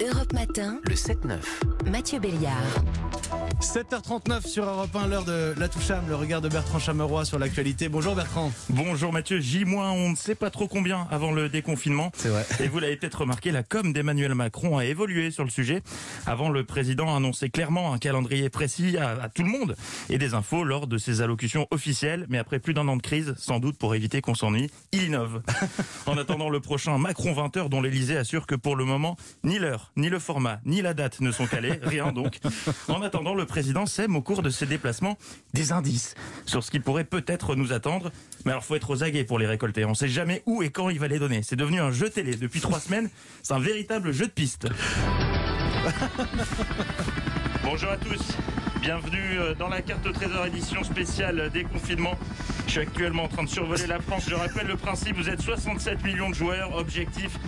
Europe Matin, Le 7-9. Mathieu Béliard. 7h39 sur Europe 1, l'heure de la Toucham, le regard de Bertrand Chameroy sur l'actualité. Bonjour Bertrand. Bonjour Mathieu, J- on ne sait pas trop combien avant le déconfinement. C'est vrai. Et vous l'avez peut-être remarqué, la com d'Emmanuel Macron a évolué sur le sujet. Avant, le président annonçait clairement un calendrier précis à, à tout le monde et des infos lors de ses allocutions officielles. Mais après plus d'un an de crise, sans doute pour éviter qu'on s'ennuie, il innove. en attendant le prochain Macron 20h dont l'Elysée assure que pour le moment, ni l'heure, ni le format, ni la date ne sont calés. Rien donc. En attendant, le président sème au cours de ses déplacements des indices sur ce qui pourrait peut-être nous attendre. Mais alors, faut être aux aguets pour les récolter. On sait jamais où et quand il va les donner. C'est devenu un jeu télé depuis trois semaines. C'est un véritable jeu de piste. Bonjour à tous. Bienvenue euh, dans la carte au trésor édition spéciale déconfinement. Je suis actuellement en train de survoler la France. Je rappelle le principe, vous êtes 67 millions de joueurs. Objectif,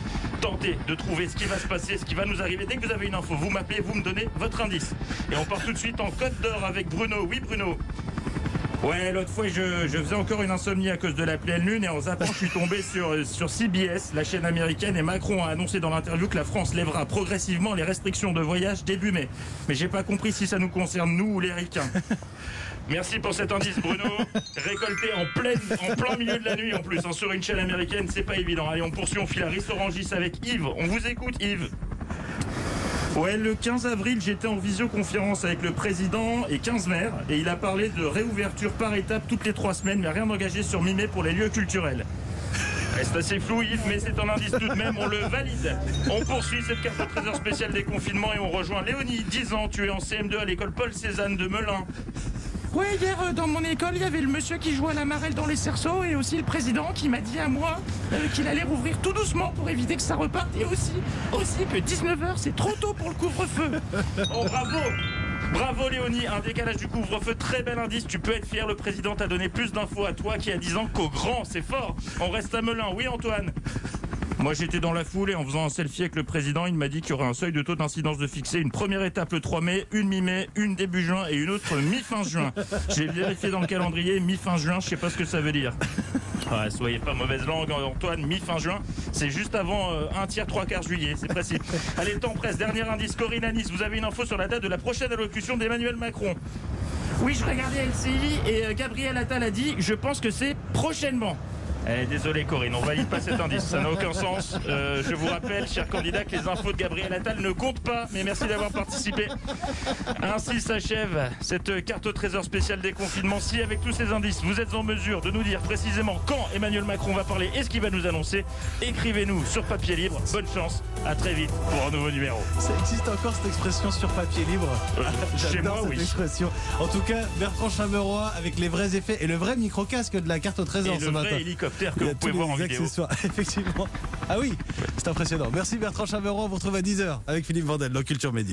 tenter de trouver ce qui va se passer, ce qui va nous arriver. Dès que vous avez une info, vous m'appelez, vous me donnez votre indice. Et on part tout de suite en Côte d'Or avec Bruno. Oui Bruno Ouais, l'autre fois, je, je faisais encore une insomnie à cause de la pleine lune et en zappant, je suis tombé sur, sur CBS, la chaîne américaine, et Macron a annoncé dans l'interview que la France lèvera progressivement les restrictions de voyage début mai. Mais j'ai pas compris si ça nous concerne, nous ou les ricains. Merci pour cet indice, Bruno. Récolté en, pleine, en plein milieu de la nuit en plus, hein, sur une chaîne américaine, c'est pas évident. Allez, on poursuit, on file à Rissorangis avec Yves. On vous écoute, Yves. Ouais, le 15 avril, j'étais en visioconférence avec le président et 15 maires et il a parlé de réouverture par étape toutes les trois semaines, mais rien d'engagé sur mi-mai pour les lieux culturels. C'est assez flou, Yves, mais c'est un indice tout de même, on le valide. On poursuit cette carte au trésor spéciale des confinements et on rejoint Léonie, 10 ans, tu es en CM2 à l'école Paul Cézanne de Melun. Ouais, hier euh, dans mon école, il y avait le monsieur qui jouait à la marelle dans les cerceaux et aussi le président qui m'a dit à moi euh, qu'il allait rouvrir tout doucement pour éviter que ça reparte. Et aussi, aussi que 19h c'est trop tôt pour le couvre-feu. Oh bravo. Bravo Léonie, un décalage du couvre-feu, très bel indice, tu peux être fier, le président t'a donné plus d'infos à toi qui a 10 ans qu'au grand, c'est fort. On reste à Melun, oui Antoine moi j'étais dans la foule et en faisant un selfie avec le président, il m'a dit qu'il y aurait un seuil de taux d'incidence de fixé, une première étape le 3 mai, une mi-mai, une début juin et une autre mi-fin juin. J'ai vérifié dans le calendrier, mi-fin juin, je sais pas ce que ça veut dire. Ouais, soyez pas mauvaise langue, Antoine, mi-fin juin, c'est juste avant euh, un tiers, trois quarts juillet, c'est précis. Allez, le temps presse, dernier indice, Corinne Anis, vous avez une info sur la date de la prochaine allocution d'Emmanuel Macron. Oui, je regardais LCI et euh, Gabriel Attal a dit Je pense que c'est prochainement. Eh, désolé Corinne, on valide pas cet indice, ça n'a aucun sens. Euh, je vous rappelle, chers candidats, que les infos de Gabriel Attal ne comptent pas, mais merci d'avoir participé. Ainsi s'achève cette carte au trésor spécial des confinements. Si avec tous ces indices, vous êtes en mesure de nous dire précisément quand Emmanuel Macron va parler et ce qu'il va nous annoncer, écrivez-nous sur papier libre. Bonne chance, à très vite pour un nouveau numéro. Ça existe encore cette expression sur papier libre? Euh, chez moi, cette oui. expression. En tout cas, Bertrand Chameroy avec les vrais effets et le vrai micro-casque de la carte au trésor Et ce le matin. vrai hélicoptère que vous pouvez tous voir en les vidéo. accessoires, effectivement. Ah oui, c'est impressionnant. Merci Bertrand Chameroy, on vous retrouve à 10h avec Philippe Vandel dans Culture Média.